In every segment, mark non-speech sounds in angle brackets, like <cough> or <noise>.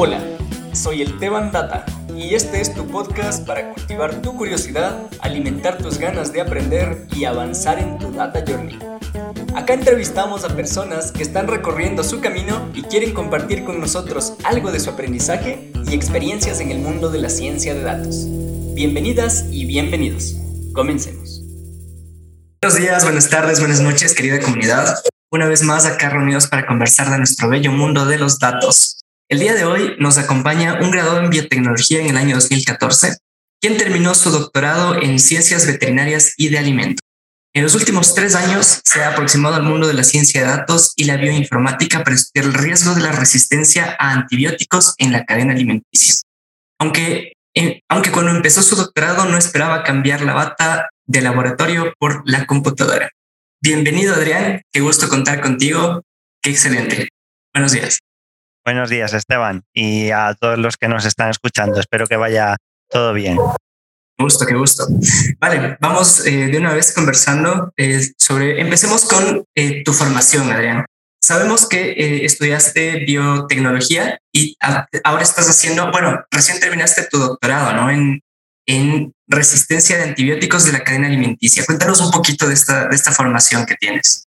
Hola, soy el Teban Data y este es tu podcast para cultivar tu curiosidad, alimentar tus ganas de aprender y avanzar en tu Data Journey. Acá entrevistamos a personas que están recorriendo su camino y quieren compartir con nosotros algo de su aprendizaje y experiencias en el mundo de la ciencia de datos. Bienvenidas y bienvenidos. Comencemos. Buenos días, buenas tardes, buenas noches, querida comunidad. Una vez más acá reunidos para conversar de nuestro bello mundo de los datos. El día de hoy nos acompaña un graduado en biotecnología en el año 2014, quien terminó su doctorado en ciencias veterinarias y de alimentos. En los últimos tres años se ha aproximado al mundo de la ciencia de datos y la bioinformática para estudiar el riesgo de la resistencia a antibióticos en la cadena alimenticia. Aunque, eh, aunque cuando empezó su doctorado no esperaba cambiar la bata de laboratorio por la computadora. Bienvenido Adrián, qué gusto contar contigo, qué excelente. Buenos días. Buenos días Esteban y a todos los que nos están escuchando. Espero que vaya todo bien. Gusto, qué gusto. Vale, vamos eh, de una vez conversando eh, sobre, empecemos con eh, tu formación, Adrián. Sabemos que estudiaste biotecnología y ahora estás haciendo, bueno, recién terminaste tu doctorado, ¿no? En, en resistencia de antibióticos de la cadena alimenticia. Cuéntanos un poquito de esta formación que tienes.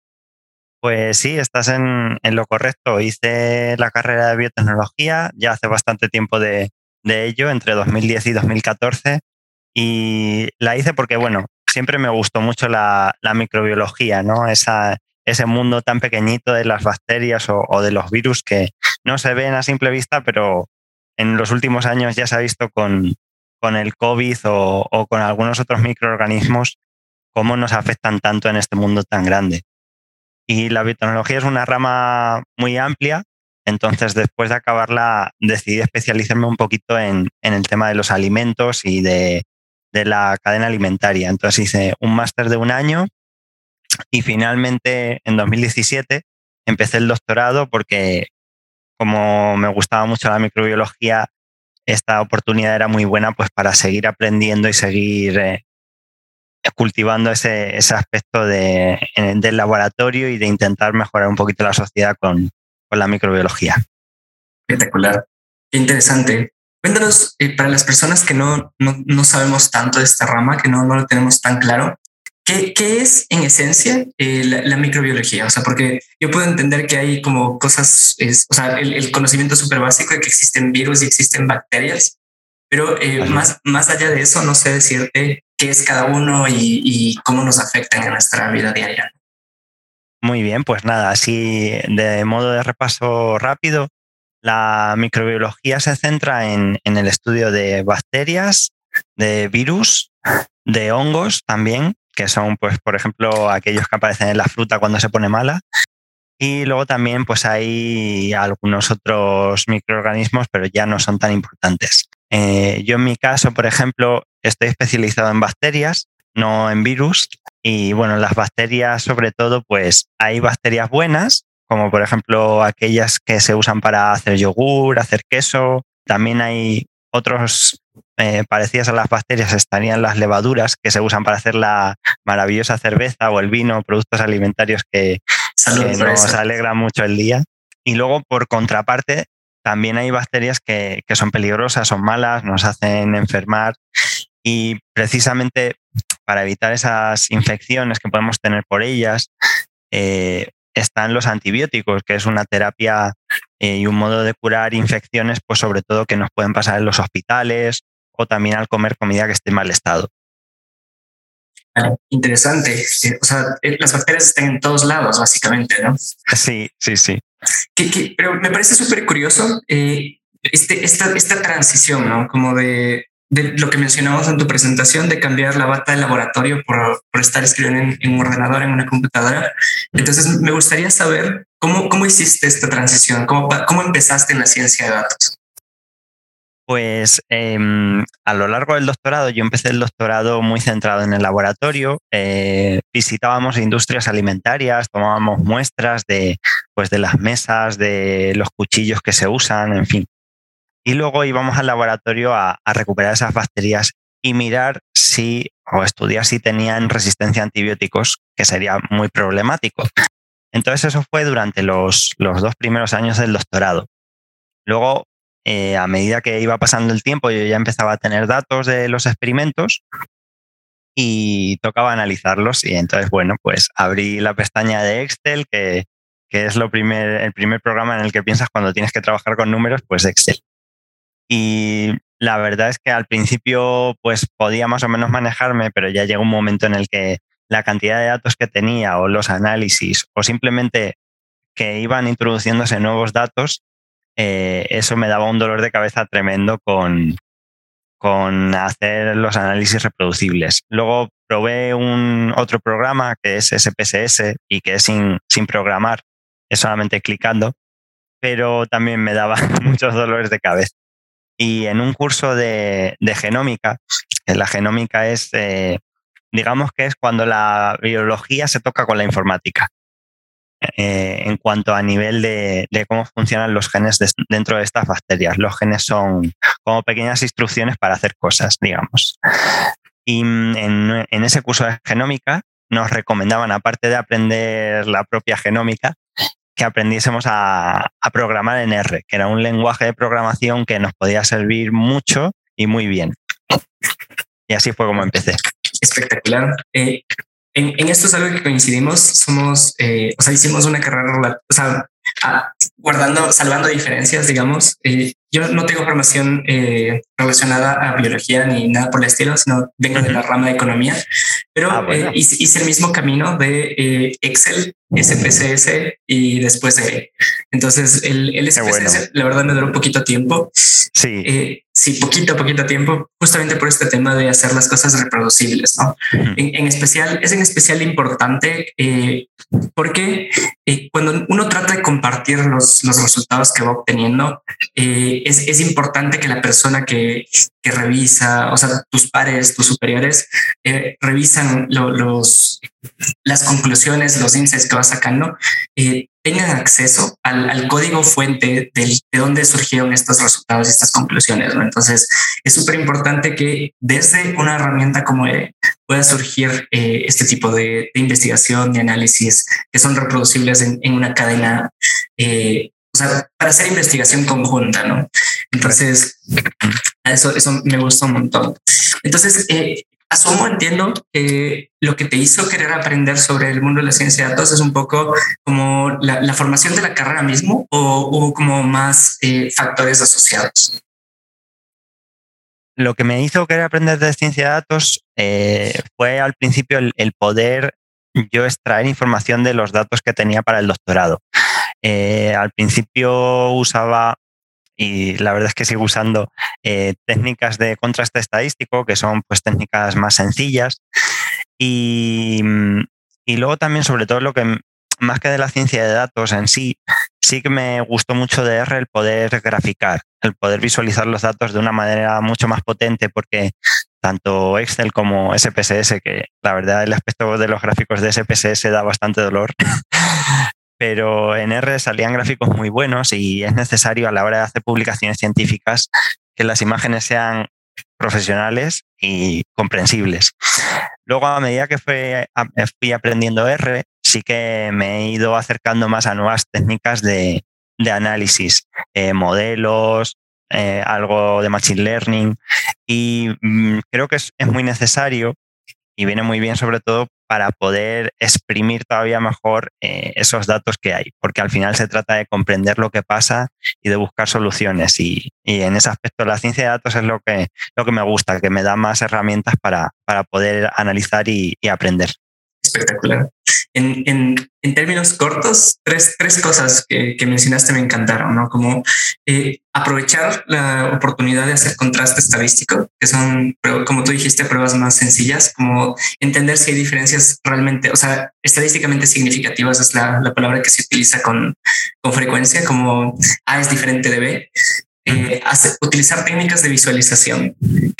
Pues sí, estás en, lo correcto. Hice la carrera de biotecnología ya hace bastante tiempo de, ello, entre 2010 y 2014 y la hice porque, bueno, siempre me gustó mucho la, microbiología, ¿no? Esa, ese mundo tan pequeñito de las bacterias o, de los virus que no se ven a simple vista, pero en los últimos años ya se ha visto con, el COVID o, con algunos otros microorganismos cómo nos afectan tanto en este mundo tan grande. Y la biotecnología es una rama muy amplia, entonces <laughs> después de acabarla decidí especializarme un poquito en, en el tema de los alimentos y de, de la cadena alimentaria. Entonces hice un máster de un año y finalmente en 2017 empecé el doctorado porque como me gustaba mucho la microbiología, esta oportunidad era muy buena pues para seguir aprendiendo y seguir eh, cultivando ese, ese aspecto de, del laboratorio y de intentar mejorar un poquito la sociedad con, con la microbiología. Espectacular. Qué interesante. Cuéntanos, eh, para las personas que no, no, no, sabemos tanto de esta rama, que no, no lo tenemos tan claro, ¿qué, qué es en esencia eh, la, microbiología? O sea, porque yo puedo entender que hay como cosas, es, o sea, el, conocimiento súper básico de que existen virus y existen bacterias, pero eh, más, más allá de eso, no sé decirte qué es cada uno y, cómo nos afectan en nuestra vida diaria. Muy bien, pues nada, así de modo de repaso rápido, la microbiología se centra en, el estudio de bacterias, de virus, de hongos también, que son, pues, por ejemplo, aquellos que aparecen en la fruta cuando se pone mala. Y luego también pues hay algunos otros microorganismos, pero ya no son tan importantes. Eh, yo en mi caso, por ejemplo, estoy especializado en bacterias, no en virus. Y bueno, las bacterias sobre todo, pues hay bacterias buenas como por ejemplo aquellas que se usan para hacer yogur, hacer queso. También hay otros eh, parecidas a las bacterias, estarían las levaduras que se usan para hacer la maravillosa cerveza o el vino, productos alimentarios que, nos alegran mucho el día. Y luego, por contraparte, también hay bacterias que, son peligrosas, son malas, nos hacen enfermar y precisamente para evitar esas infecciones que podemos tener por ellas, eh, están los antibióticos, que es una terapia eh, y un modo de curar infecciones, pues sobre todo que nos pueden pasar en los hospitales o también al comer comida que esté en mal estado. interesante. Eh, o sea, las bacterias están en todos lados, básicamente, ¿no? Sí, sí, sí. pero me parece súper curioso este, esta, esta transición, ¿no? Como de de lo que mencionamos en tu presentación, de cambiar la bata de laboratorio por, por estar escribiendo en, un ordenador, en una computadora. Entonces, me gustaría saber cómo, cómo hiciste esta transición, cómo, cómo empezaste en la ciencia de datos. Pues em, a lo largo del doctorado, yo empecé el doctorado muy centrado en el laboratorio, eh, visitábamos industrias alimentarias, tomábamos muestras de, pues, de las mesas, de los cuchillos que se usan, en fin y luego íbamos al laboratorio a, recuperar esas bacterias y mirar si o estudiar si tenían resistencia a antibióticos, que sería muy problemático. Entonces eso fue durante los, los dos primeros años del doctorado. Luego eh, a medida que iba pasando el tiempo, yo ya empezaba a tener datos de los experimentos y tocaba analizarlos. Y entonces, bueno, pues abrí la pestaña de Excel, que, que es lo primer, el primer programa en el que piensas cuando tienes que trabajar con números, pues Excel. Y la verdad es que al principio pues podía más o menos manejarme, pero ya llegó un momento en el que la cantidad de datos que tenía o los análisis o simplemente que iban introduciéndose nuevos datos, eh, eso me daba un dolor de cabeza tremendo con, con hacer los análisis reproducibles. Luego probé un otro programa que es SPSS y que es sin, sin programar, es solamente clicando, pero también me daba <laughs> muchos dolores de cabeza. Y en un curso de, genómica, la genómica es, eh, digamos que es cuando la biología se toca con la informática. Eh, en cuanto a nivel de, cómo funcionan los genes dentro de estas bacterias. Los genes son como pequeñas instrucciones para hacer cosas, digamos. Y en, ese curso de genómica nos recomendaban, aparte de aprender la propia genómica, que aprendiésemos a, programar en R, que era un lenguaje de programación que nos podía servir mucho y muy bien. Y así fue como empecé. Espectacular. Eh, en, esto es algo que coincidimos, somos, eh, o sea, hicimos una carrera, o sea, guardando, salvando diferencias, digamos. Eh, yo no tengo formación eh, relacionada a biología ni nada por el estilo, sino vengo de la rama de economía, pero ah, hice, el mismo camino de Excel, SPSS y después de... Entonces, el, el SPSS, la verdad, me duró un poquito tiempo. Sí sí, poquito a poquito tiempo, justamente por este tema de hacer las cosas reproducibles. ¿no? en, especial, es en especial importante eh, porque eh, cuando uno trata de compartir los, los resultados que va obteniendo, eh, es, es, importante que la persona que, que, revisa, o sea, tus pares, tus superiores, revisan los, las conclusiones, los insights que va sacando, tengan acceso al, código fuente de dónde surgieron estos resultados y estas conclusiones. Entonces, es súper importante que desde una herramienta como e pueda surgir eh, este tipo de, investigación, de análisis que son reproducibles en, una cadena, eh, o sea, para hacer investigación conjunta, ¿no? Entonces, eso, eso me gusta un montón. Entonces, eh, asumo, entiendo que lo que te hizo querer aprender sobre el mundo de la ciencia de datos es un poco como la, formación de la carrera mismo o como más eh, factores asociados. Lo que me hizo querer aprender de ciencia de datos eh, fue al principio el, poder yo extraer información de los datos que tenía para el doctorado. Eh, al principio usaba y la verdad es que sigo usando eh, técnicas de contraste estadístico, que son pues técnicas más sencillas. Y, y, luego también, sobre todo, lo que más que de la ciencia de datos en sí, sí que me gustó mucho de R el poder graficar, el poder visualizar los datos de una manera mucho más potente, porque tanto Excel como SPSS, que la verdad el aspecto de los gráficos de SPSS da bastante dolor, pero en R salían gráficos muy buenos y es necesario a la hora de hacer publicaciones científicas que las imágenes sean profesionales y comprensibles. Luego, a medida que fui, aprendiendo R, sí que me he ido acercando más a nuevas técnicas de, análisis, eh, modelos, eh, algo de Machine Learning, y mm, creo que es, muy necesario y viene muy bien sobre todo para poder exprimir todavía mejor eh, esos datos que hay, porque al final se trata de comprender lo que pasa y de buscar soluciones. Y, en ese aspecto la ciencia de datos es lo que, lo que me gusta, que me da más herramientas para, para poder analizar y aprender espectacular. En, en, en, términos cortos, tres, tres cosas que, que, mencionaste me encantaron, ¿no? Como eh, aprovechar la oportunidad de hacer contraste estadístico, que son, como tú dijiste, pruebas más sencillas, como entender si hay diferencias realmente, o sea, estadísticamente significativas es la, la palabra que se utiliza con, con frecuencia, como A es diferente de B. Eh, utilizar técnicas de visualización.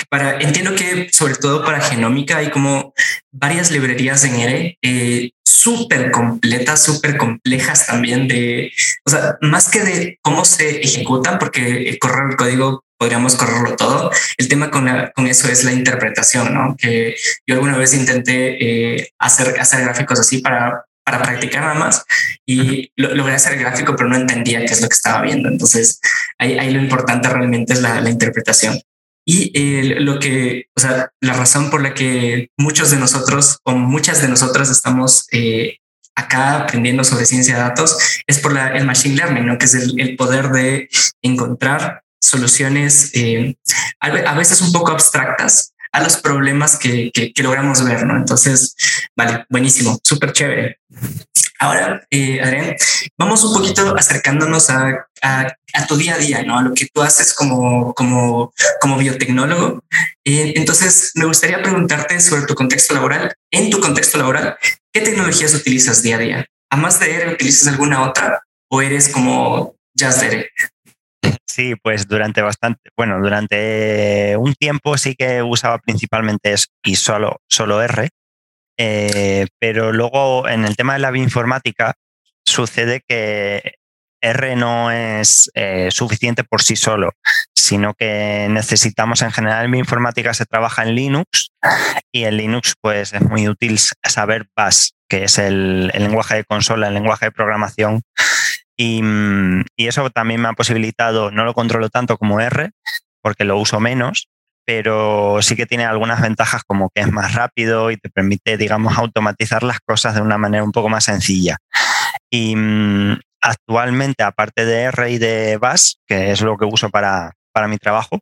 Para, entiendo que sobre todo para genómica hay como varias librerías en R eh, súper completas, súper complejas también de, o sea, más que de cómo se ejecutan, porque correr el código podríamos correrlo todo. El tema con, con eso es la interpretación, ¿no? Que yo alguna vez intenté eh, hacer, hacer gráficos así para para practicar nada más y logré hacer el gráfico, pero no entendía qué es lo que estaba viendo. Entonces ahí, lo importante realmente es la, interpretación. Y lo que, o sea, la razón por la que muchos de nosotros o muchas de nosotras estamos eh, acá aprendiendo sobre ciencia de datos es por el machine learning, ¿no? que es el, poder de encontrar soluciones eh, a veces un poco abstractas a los problemas que, logramos ver, ¿no? Entonces, vale, buenísimo, súper chévere. Ahora, eh, Adrián, vamos un poquito acercándonos a, tu día a día, ¿no? A lo que tú haces como, como, como biotecnólogo. Eh, entonces, me gustaría preguntarte sobre tu contexto laboral. En tu contexto laboral, ¿qué tecnologías utilizas día a día? ¿A más de R utilizas alguna otra o eres como Just R? Sí, pues durante bastante, bueno, durante un tiempo sí que usaba principalmente y solo, solo R, eh, pero luego en el tema de la bioinformática sucede que R no es eh, suficiente por sí solo, sino que necesitamos en general en bioinformática se trabaja en Linux y en Linux pues es muy útil saber Bash, que es el lenguaje de consola, el lenguaje de programación Mm, y, eso también me ha posibilitado, no lo controlo tanto como R, porque lo uso menos, pero sí que tiene algunas ventajas como que es más rápido y te permite, digamos, automatizar las cosas de una manera un poco más sencilla. Y mm, actualmente, aparte de R y de Bash, que es lo que uso para, mi trabajo,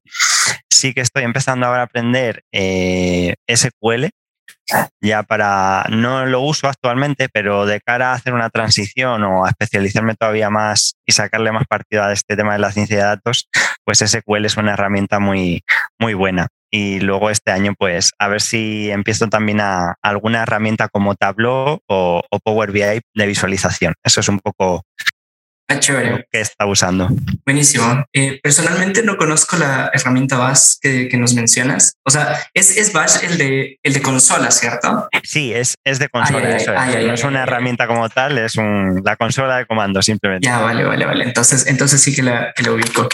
sí que estoy empezando ahora a aprender eh, SQL, ya para, no lo uso actualmente, pero de cara a hacer una transición o a especializarme todavía más y sacarle más partido a este tema de la ciencia de datos, pues SQL es una herramienta muy, muy buena. Y luego este año, pues a ver si empiezo también a alguna herramienta como Tableau o, o Power BI de visualización. Eso es un poco Ah, chévere. que está usando. Buenísimo. Eh, personalmente no conozco la herramienta Bash que, nos mencionas. O sea, es, es Bash el de, el de consola, ¿cierto? Sí, es, es de consola. no es una herramienta como tal, es un, la consola de comando simplemente. Ya, vale, vale, vale. Entonces, entonces sí que la, que ubico.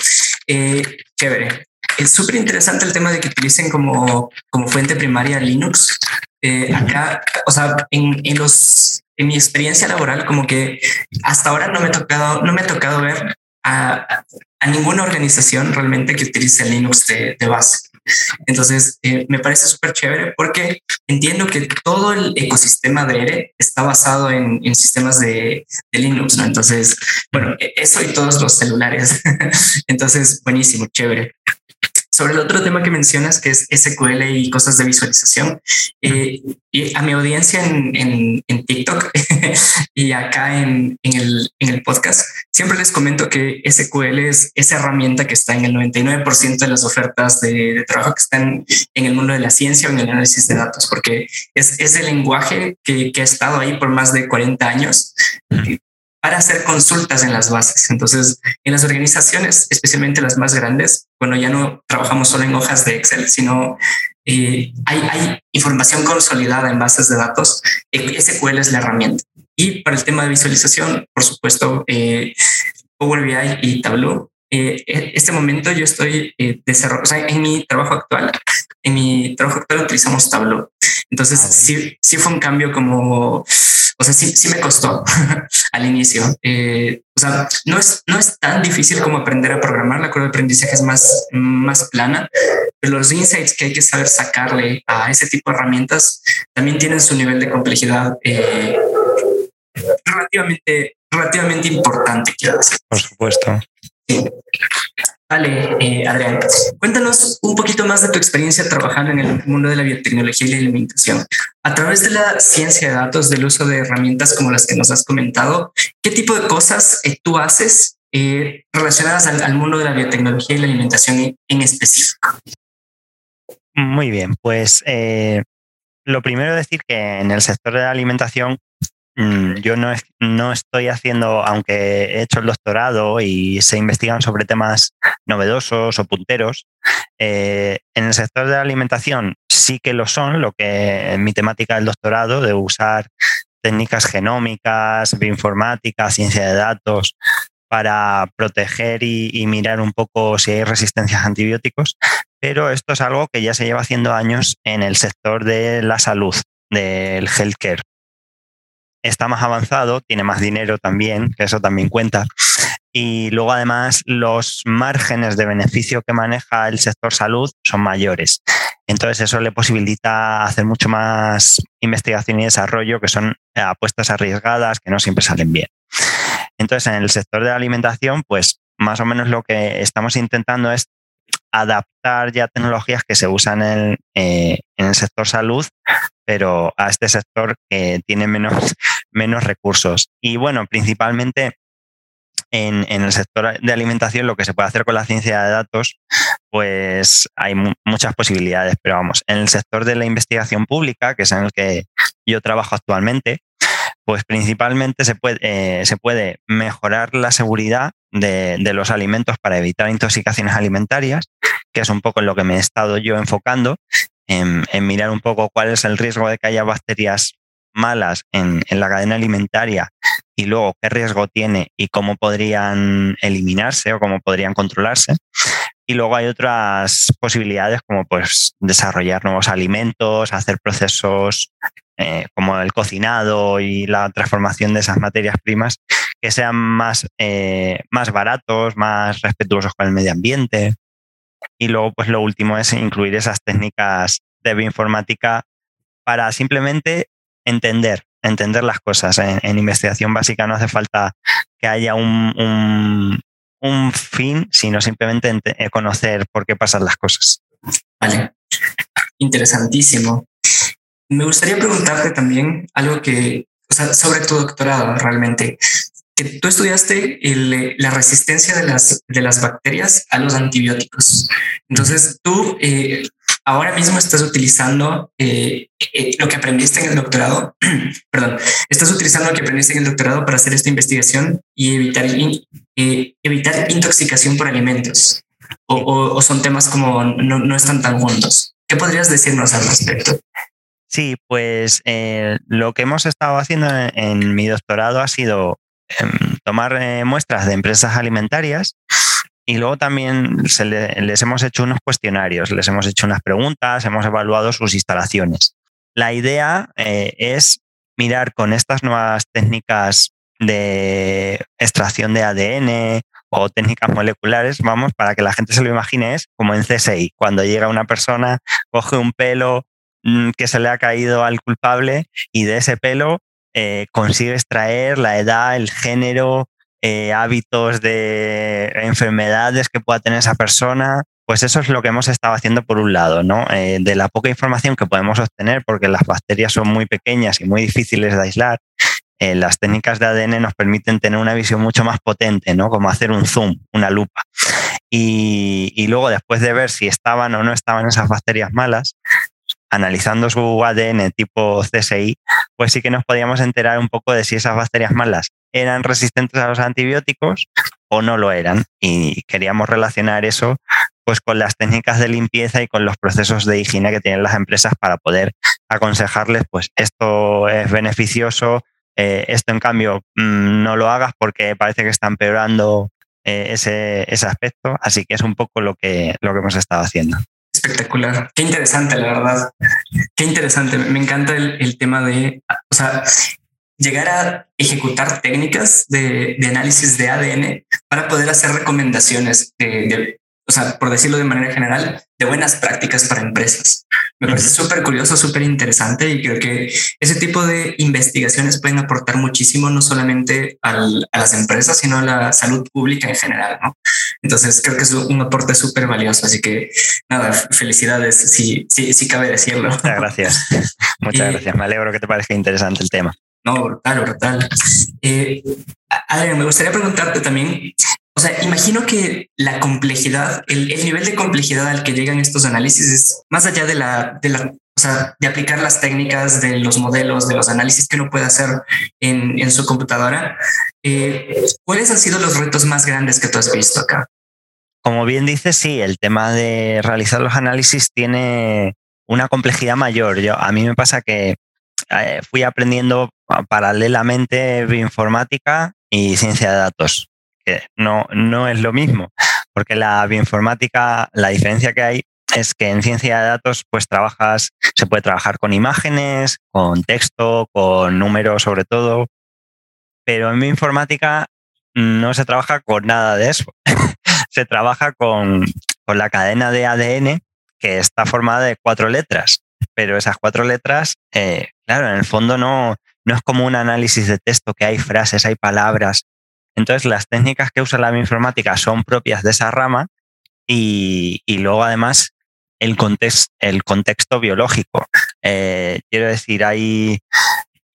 Eh, chévere. Es súper interesante el tema de que utilicen como, como fuente primaria Linux. Eh, acá, o sea, en, en los en mi experiencia laboral, como que hasta ahora no me ha tocado, no me ha tocado ver a, ninguna organización realmente que utilice Linux de, base. Entonces, eh, me parece súper chévere porque entiendo que todo el ecosistema de ERE está basado en, sistemas de, de, Linux, ¿no? Entonces, bueno, e, eso y todos los celulares. <laughs> Entonces, buenísimo, chévere. Sobre el otro tema que mencionas, que es SQL y cosas de visualización, eh, y a mi audiencia en, TikTok <laughs> y acá en, el, podcast, siempre les comento que SQL es esa herramienta que está en el 99% de las ofertas de, trabajo que están en el mundo de la ciencia o en el análisis de datos, porque es, el lenguaje que, que, ha estado ahí por más de 40 años para hacer consultas en las bases. Entonces, en las organizaciones, especialmente las más grandes, bueno, ya no trabajamos solo en hojas de Excel, sino eh, hay, información consolidada en bases de datos. Eh, SQL es la herramienta. Y para el tema de visualización, por supuesto, eh, Power BI y Tableau. Eh, en este momento yo estoy desarrollando, o sea, en mi trabajo actual, en mi trabajo actual utilizamos Tableau. Entonces, ah, sí, sí fue un cambio como o sea, sí, sí me costó <laughs> al inicio. Eh, o sea, no es, no es tan difícil como aprender a programar. La curva de aprendizaje es más, más plana, pero los insights que hay que saber sacarle a ese tipo de herramientas también tienen su nivel de complejidad eh, relativamente, relativamente importante, quiero decir. Por supuesto. Vale, eh, Adrián, cuéntanos un poquito más de tu experiencia trabajando en el mundo de la biotecnología y la alimentación. A través de la ciencia de datos, del uso de herramientas como las que nos has comentado, ¿qué tipo de cosas eh, tú haces eh, relacionadas al, mundo de la biotecnología y la alimentación en, específico? Muy bien, pues lo primero es decir que en el sector de la alimentación yo no, no, estoy haciendo, aunque he hecho el doctorado y se investigan sobre temas novedosos o punteros, eh, en el sector de la alimentación sí que lo son, lo que en mi temática del doctorado, de usar técnicas genómicas, bioinformática, ciencia de datos, para proteger y, y, mirar un poco si hay resistencias a antibióticos, pero esto es algo que ya se lleva haciendo años en el sector de la salud, del healthcare está más avanzado, tiene más dinero también, que eso también cuenta. y luego además los márgenes de beneficio que maneja el sector salud son mayores. Entonces eso le posibilita hacer mucho más investigación y desarrollo que son apuestas arriesgadas que no siempre salen bien. Entonces en el sector de la alimentación, pues más o menos lo que estamos intentando es adaptar ya tecnologías que se usan en, eh, el sector salud, pero a este sector que tiene menos, <laughs> menos recursos. Y bueno, principalmente en, el sector de alimentación lo que se puede hacer con la ciencia de datos, pues hay muchas posibilidades, pero vamos, en el sector de la investigación pública, que es en el que yo trabajo actualmente, pues principalmente se puede, eh, se puede mejorar la seguridad de, los alimentos para evitar intoxicaciones alimentarias, que es un poco en lo que me he estado yo enfocando, en, mirar un poco cuál es el riesgo de que haya bacterias malas en, la cadena alimentaria y luego qué riesgo tiene y cómo podrían eliminarse o cómo podrían controlarse. Y luego hay otras posibilidades como pues desarrollar nuevos alimentos, hacer procesos eh, como el cocinado y la transformación de esas materias primas que sean más, eh, más baratos, más respetuosos con el medio ambiente. Y luego, pues lo último es incluir esas técnicas de bioinformática para simplemente entender, entender las cosas. En, investigación básica no hace falta que haya un, un, fin, sino simplemente conocer por qué pasan las cosas. Vale, interesantísimo. Me gustaría preguntarte también algo que, o sea, sobre tu doctorado realmente que tú estudiaste la resistencia de las, de las bacterias a los antibióticos. Entonces, tú eh, ahora mismo estás utilizando eh, eh, lo que aprendiste en el doctorado, <clears throat> perdón, estás utilizando lo que aprendiste en el doctorado para hacer esta investigación y evitar, evitar intoxicación por alimentos. O, son temas como no, no, están tan juntos. ¿Qué podrías decirnos al respecto? Sí, pues lo que hemos estado haciendo en mi doctorado ha sido Em, tomar eh, muestras de empresas alimentarias y luego también les hemos hecho unos cuestionarios, les hemos hecho unas preguntas, hemos evaluado sus instalaciones. La idea eh, es mirar con estas nuevas técnicas de extracción de ADN o técnicas moleculares, vamos, para que la gente se lo imagine, es como en CSI, cuando llega una persona, coge un pelo que se le ha caído al culpable y de ese pelo eh, consigue extraer la edad, el género, eh, hábitos de enfermedades que pueda tener esa persona. Pues eso es lo que hemos estado haciendo por un lado, ¿no? Eh, de la poca información que podemos obtener, porque las bacterias son muy pequeñas y muy difíciles de aislar, las técnicas de ADN nos permiten tener una visión mucho más potente, ¿no? Como hacer un zoom, una lupa. Y, luego, después de ver si estaban o no estaban esas bacterias malas, analizando su ADN tipo CSI, pues sí que nos podíamos enterar un poco de si esas bacterias malas eran resistentes a los antibióticos o no lo eran. Y queríamos relacionar eso pues con las técnicas de limpieza y con los procesos de higiene que tienen las empresas para poder aconsejarles, pues esto es beneficioso, eh, esto en cambio mm, no lo hagas porque parece que está empeorando eh, ese, ese aspecto. Así que es un poco lo que, lo que hemos estado haciendo. Espectacular. Qué interesante, la verdad. Qué interesante. Me encanta el, tema de, o sea, llegar a ejecutar técnicas de, análisis de ADN para poder hacer recomendaciones de, o sea, por decirlo de manera general, de buenas prácticas para empresas. Me parece súper curioso, súper interesante y creo que ese tipo de investigaciones pueden aportar muchísimo, no solamente a las empresas, sino a la salud pública en general. ¿no? Entonces creo que es un aporte súper valioso. Así que nada, felicidades, si, sí, sí cabe decirlo. Muchas gracias. <laughs> Muchas gracias. Me alegro que te parezca interesante el tema. No, brutal, brutal. Eh, me gustaría preguntarte también o sea, imagino que la complejidad, el, nivel de complejidad al que llegan estos análisis es más allá de la, de la, o sea, de aplicar las técnicas de los modelos, de los análisis que uno puede hacer en, en su computadora. Eh, ¿Cuáles han sido los retos más grandes que tú has visto acá? Como bien dices, sí, el tema de realizar los análisis tiene una complejidad mayor. Yo, a mí me pasa que eh, fui aprendiendo paralelamente bioinformática y ciencia de datos no, no es lo mismo, porque la bioinformática, la diferencia que hay es que en ciencia de datos pues trabajas, se puede trabajar con imágenes, con texto, con números sobre todo, pero en bioinformática no se trabaja con nada de eso. <laughs> se trabaja con, la cadena de ADN que está formada de cuatro letras. Pero esas cuatro letras, eh, claro, en el fondo no, no es como un análisis de texto que hay frases, hay palabras. Entonces, las técnicas que usa la bioinformática son propias de esa rama y, luego además el, contexto biológico. Eh, quiero decir, hay,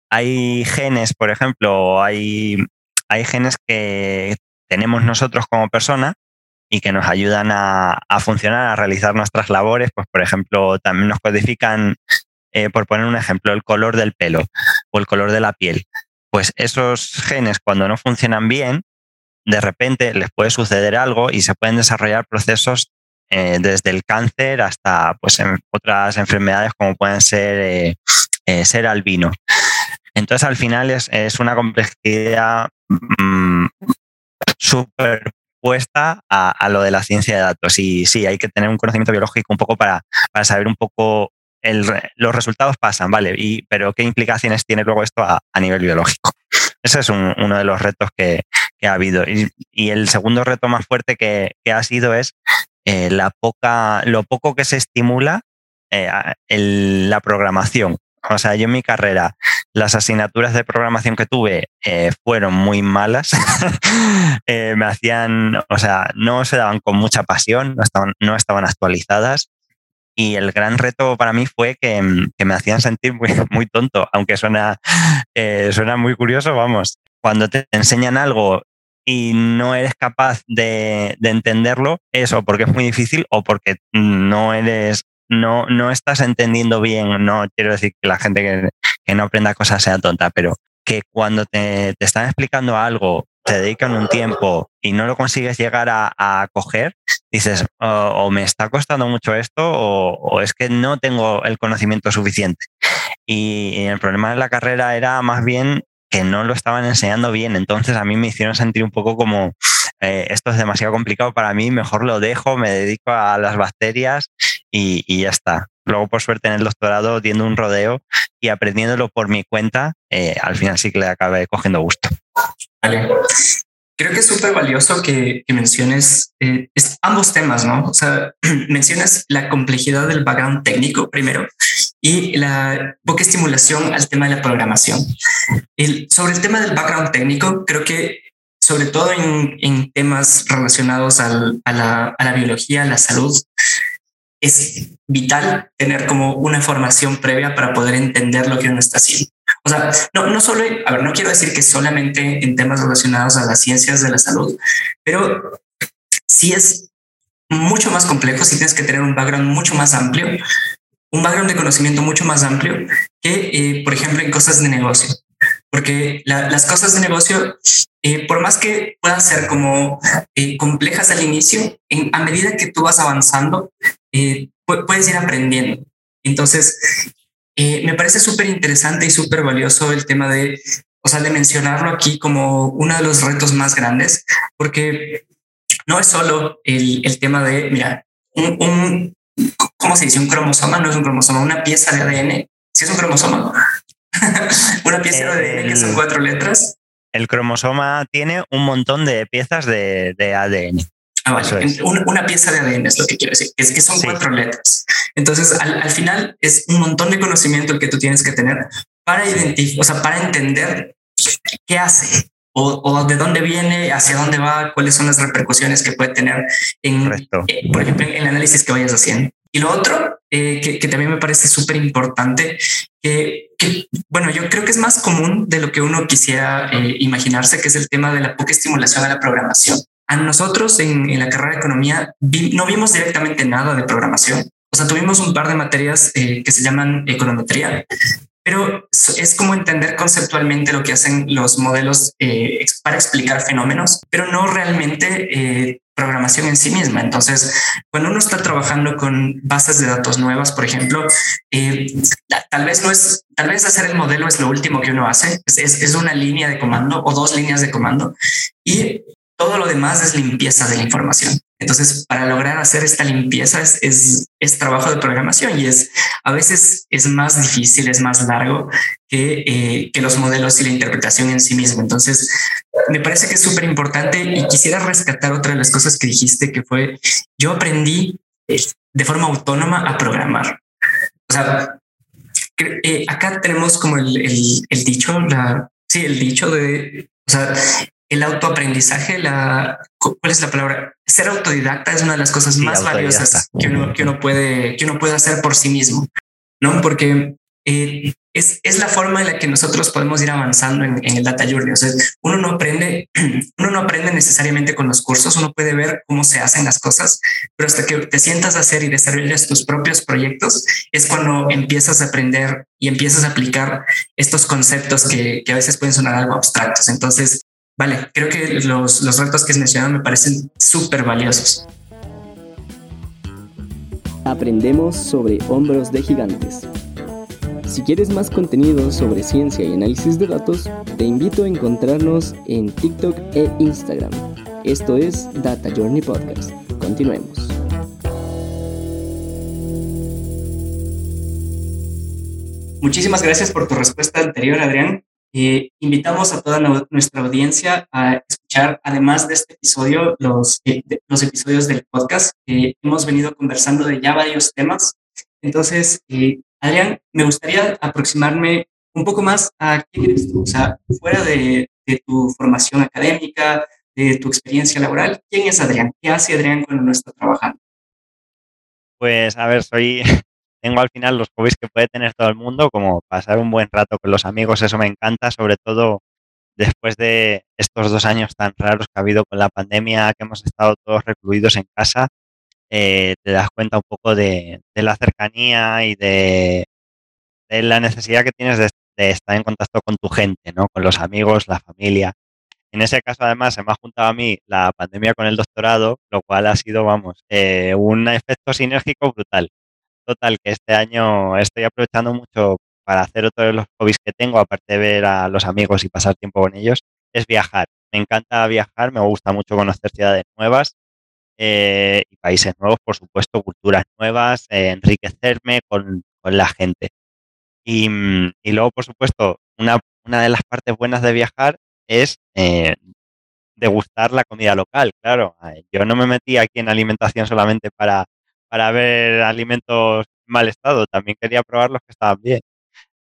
hay genes, por ejemplo, hay, hay genes que tenemos nosotros como persona y que nos ayudan a, funcionar, a realizar nuestras labores. Pues, por ejemplo, también nos codifican, eh, por poner un ejemplo, el color del pelo o el color de la piel. Pues esos genes, cuando no funcionan bien, de repente les puede suceder algo y se pueden desarrollar procesos eh, desde el cáncer hasta pues, otras enfermedades como pueden ser, eh, ser albino. Entonces, al final es, una complejidad mm, superpuesta a, lo de la ciencia de datos. Y sí, hay que tener un conocimiento biológico un poco para, saber un poco los resultados pasan, ¿vale? Y, pero ¿qué implicaciones tiene luego esto a, nivel biológico? <laughs> Ese es uno de los retos que, ha habido. Y, el segundo reto más fuerte que, ha sido es eh, la poca, lo poco que se estimula eh, la programación. O sea, yo en mi carrera, las asignaturas de programación que tuve eh, fueron muy malas. <laughs> Me hacían, o sea, no se daban con mucha pasión, no estaban, no estaban actualizadas. Y el gran reto para mí fue que, me hacían sentir <laughs> muy, tonto, aunque suena, eh, suena muy curioso, vamos. Cuando te enseñan algo y no eres capaz de, de, entenderlo, eso porque es muy difícil o porque no eres no, no estás entendiendo bien, no quiero decir que la gente que, no aprenda cosas sea tonta, pero que cuando te, están explicando algo, te dedican un tiempo y no lo consigues llegar a, coger, dices, o, me está costando mucho esto o, es que no tengo el conocimiento suficiente. Y, el problema de la carrera era más bien que no lo estaban enseñando bien. Entonces a mí me hicieron sentir un poco como, eh, esto es demasiado complicado para mí, mejor lo dejo, me dedico a las bacterias y, ya está. Luego, por suerte, en el doctorado, diendo un rodeo y aprendiéndolo por mi cuenta, eh, al final sí que le acabé cogiendo gusto. Vale. Creo que es súper valioso que, menciones eh, ambos temas, ¿no? O sea, <clears throat> mencionas la complejidad del background técnico primero y la poca estimulación al tema de la programación. El, sobre el tema del background técnico, creo que sobre todo en, en temas relacionados al, a, la, a la biología, a la salud, es vital tener como una formación previa para poder entender lo que uno está haciendo. O sea, no, no solo, a ver, no quiero decir que solamente en temas relacionados a las ciencias de la salud, pero sí es mucho más complejo si tienes que tener un background mucho más amplio, un background de conocimiento mucho más amplio que, eh, por ejemplo, en cosas de negocio. Porque las cosas de negocio, eh, por más que puedan ser como eh, complejas al inicio, en, a medida que tú vas avanzando, eh, puedes ir aprendiendo. Entonces, eh, me parece súper interesante y súper valioso el tema de, o sea, de mencionarlo aquí como uno de los retos más grandes, porque no es solo el, el tema de, mira, un, un, ¿cómo se dice? Un cromosoma no es un cromosoma, una pieza de ADN. Si es un cromosoma, <laughs> una pieza de ADN que son cuatro letras. El cromosoma tiene un montón de piezas de, de ADN. Ah, una, pieza de ADN es lo que quiero decir, es que son cuatro letras. Entonces, al, final es un montón de conocimiento el que tú tienes que tener para identificar, o sea, para entender qué hace o, de dónde viene, hacia dónde va, cuáles son las repercusiones que puede tener en, eh, por ejemplo, en el análisis que vayas haciendo. Y lo otro eh, que, también me parece súper importante, que, bueno, yo creo que es más común de lo que uno quisiera eh, imaginarse, que es el tema de la poca estimulación a la programación. A nosotros en, la carrera de economía no vimos directamente nada de programación. O sea, tuvimos un par de materias eh, que se llaman econometría, pero es como entender conceptualmente lo que hacen los modelos eh, para explicar fenómenos, pero no realmente eh, programación en sí misma. Entonces, cuando uno está trabajando con bases de datos nuevas, por ejemplo, tal vez no es, tal vez hacer el modelo es lo último que uno hace, es, es, una línea de comando o dos líneas de comando y todo lo demás es limpieza de la información. Entonces, para lograr hacer esta limpieza es, es, trabajo de programación y es a veces es más difícil, es más largo que, eh, que los modelos y la interpretación en sí mismo. Entonces, me parece que es súper importante y quisiera rescatar otra de las cosas que dijiste, que fue, yo aprendí de forma autónoma a programar. O sea, eh, acá tenemos como el, el, dicho, la, sí, el dicho de, o sea, el autoaprendizaje, la, ¿cuál es la palabra? Ser autodidacta es una de las cosas más valiosas que uno, que uno puede, que uno puede hacer por sí mismo, ¿no? Porque eh, es, es, la forma en la que nosotros podemos ir avanzando en, el data journey. O sea, uno no aprende, <clears throat> uno no aprende necesariamente con los cursos, uno puede ver cómo se hacen las cosas, pero hasta que te sientas a hacer y desarrollas tus propios proyectos es cuando empiezas a aprender y empiezas a aplicar estos conceptos que, que a veces pueden sonar algo abstractos. Entonces, vale, creo que los, los retos que has mencionado me parecen súper valiosos. Aprendemos sobre hombros de gigantes. Si quieres más contenido sobre ciencia y análisis de datos, te invito a encontrarnos en TikTok e Instagram. Esto es Data Journey Podcast. Continuemos. Muchísimas gracias por tu respuesta anterior, Adrián. Eh, invitamos a toda nuestra audiencia a escuchar, además de este episodio, los, eh, los episodios del podcast. hemos venido conversando de ya varios temas. Entonces, eh, Adrián, me gustaría aproximarme un poco más a quién eres tú, o sea, fuera de, tu formación académica, de tu experiencia laboral, ¿quién es Adrián? ¿Qué hace Adrián cuando no está trabajando? Pues, a ver, soy, tengo al final los hobbies que puede tener todo el mundo, como pasar un buen rato con los amigos, eso me encanta, sobre todo después de estos dos años tan raros que ha habido con la pandemia, que hemos estado todos recluidos en casa, eh, te das cuenta un poco de, la cercanía y de, la necesidad que tienes de, estar en contacto con tu gente, ¿no? Con los amigos, la familia. En ese caso, además, se me ha juntado a mí la pandemia con el doctorado, lo cual ha sido, vamos, eh, un efecto sinérgico brutal. Total, que este año estoy aprovechando mucho para hacer otro de los hobbies que tengo, aparte de ver a los amigos y pasar tiempo con ellos, es viajar. Me encanta viajar, me gusta mucho conocer ciudades nuevas eh, y países nuevos, por supuesto, culturas nuevas, eh, enriquecerme con, la gente. Y, mm, y, luego, por supuesto, una, de las partes buenas de viajar es eh, degustar la comida local, claro. Yo no me metí aquí en alimentación solamente para, para ver alimentos en mal estado, también quería probar los que estaban bien.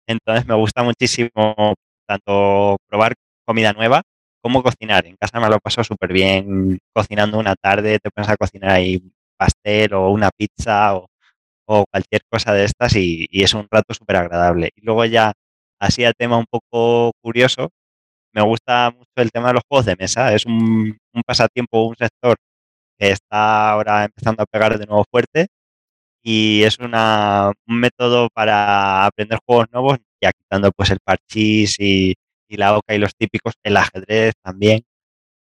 Entonces me gusta muchísimo tanto probar comida nueva cómo cocinar. En casa me lo paso súper bien cocinando una tarde, te pones a cocinar ahí pastel o una pizza o, cualquier cosa de estas y, es un rato súper agradable. Y luego ya, así a tema un poco curioso, me gusta mucho el tema de los juegos de mesa. Es un pasatiempo, un sector que está ahora empezando a pegar de nuevo fuerte y es una, un método para aprender juegos nuevos, ya quitando pues el parchís y, la OCA y los típicos, el ajedrez también.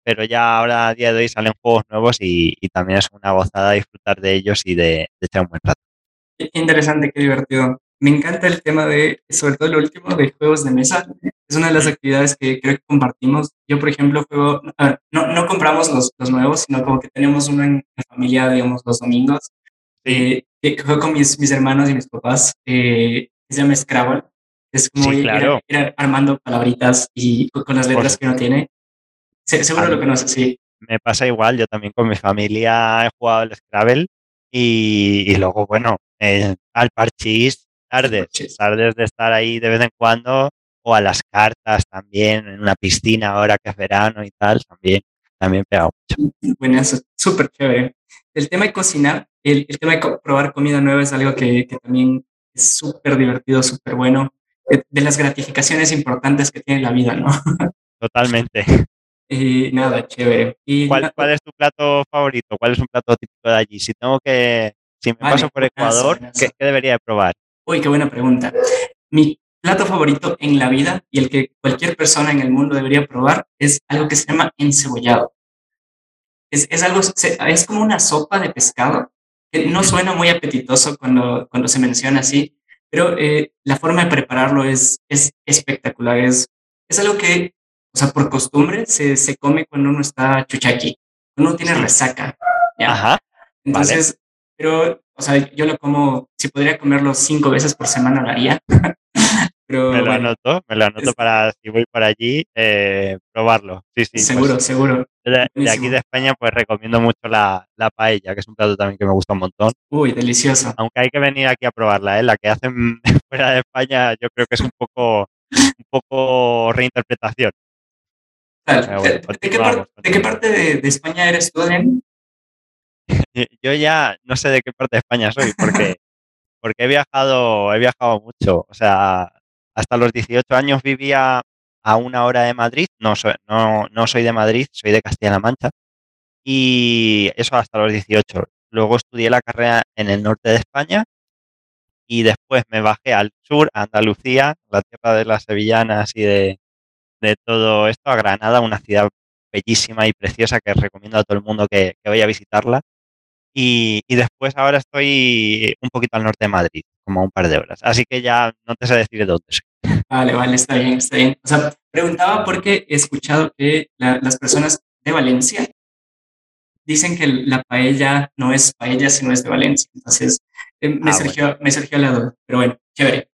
Pero ya ahora a día de hoy salen juegos nuevos y, también es una gozada disfrutar de ellos y de, echar un buen rato. Qué interesante, qué divertido. Me encanta el tema de, sobre todo el último, de juegos de mesa. Es una de las actividades que creo que compartimos. Yo, por ejemplo, juego, no, no compramos los, los, nuevos, sino como que tenemos uno en la familia, digamos, los domingos. Eh, que juego con mis, mis hermanos y mis papás. Eh, se llama Scrabble. Es como ir, armando palabritas y con las letras que uno tiene. seguro lo conoces, sí. Me pasa igual, yo también con mi familia he jugado el Scrabble y, luego, bueno, eh, al parchís, tardes, tardes de estar ahí de vez en cuando o a las cartas también, en una piscina ahora que es verano y tal, también, también pega mucho. Bueno, eso súper chévere. El tema de cocinar, el, tema de probar comida nueva es algo que, que también es súper divertido, súper bueno de las gratificaciones importantes que tiene la vida, ¿no? <laughs> Totalmente. Y nada, chévere. Y ¿Cuál, ¿Cuál, es tu plato favorito? ¿Cuál es un plato típico de allí? Si tengo que, si me paso por Ecuador, ¿qué, debería de probar? Uy, qué buena pregunta. Mi plato favorito en la vida y el que cualquier persona en el mundo debería probar es algo que se llama encebollado. Es, es algo, es como una sopa de pescado que no suena muy apetitoso cuando, cuando se menciona así, pero eh, la forma de prepararlo es, es espectacular. Es, es algo que, o sea, por costumbre se, se come cuando uno está chuchaqui, cuando uno tiene resaca. Ajá. Entonces, pero, o sea, yo lo como, si podría comerlo cinco veces por semana, lo haría. <laughs> me lo anoto, me lo anoto para si voy para allí, eh, probarlo. Sí, sí. Pues seguro, seguro. De, aquí de España, pues recomiendo mucho la, la, paella, que es un plato también que me gusta un montón. Uy, delicioso. Aunque hay que venir aquí a probarla, ¿eh? La que hacen <laughs> fuera de España, yo creo que es un poco, un poco reinterpretación. ¿De, qué parte de, España eres tú, Adrián? <laughs> Yo ya no sé de qué parte de España soy, porque, porque he viajado, he viajado mucho. O sea, hasta los 18 años vivía a una hora de Madrid. No soy, de Madrid, soy de Castilla-La Mancha. Y eso hasta los 18. Luego estudié la carrera en el norte de España y después me bajé al sur, a Andalucía, la tierra de las sevillanas y de todo esto a Granada, una ciudad bellísima y preciosa que recomiendo a todo el mundo que, vaya a visitarla. Y, después ahora estoy un poquito al norte de Madrid, como un par de horas. Así que ya no te sé decir de dónde soy. Vale, vale, está bien, está bien. O sea, preguntaba porque he escuchado que las personas de Valencia dicen que la paella no es paella, sino es de Valencia. Entonces, eh, me, ah, surgió, me surgió la duda. Pero bueno, chévere.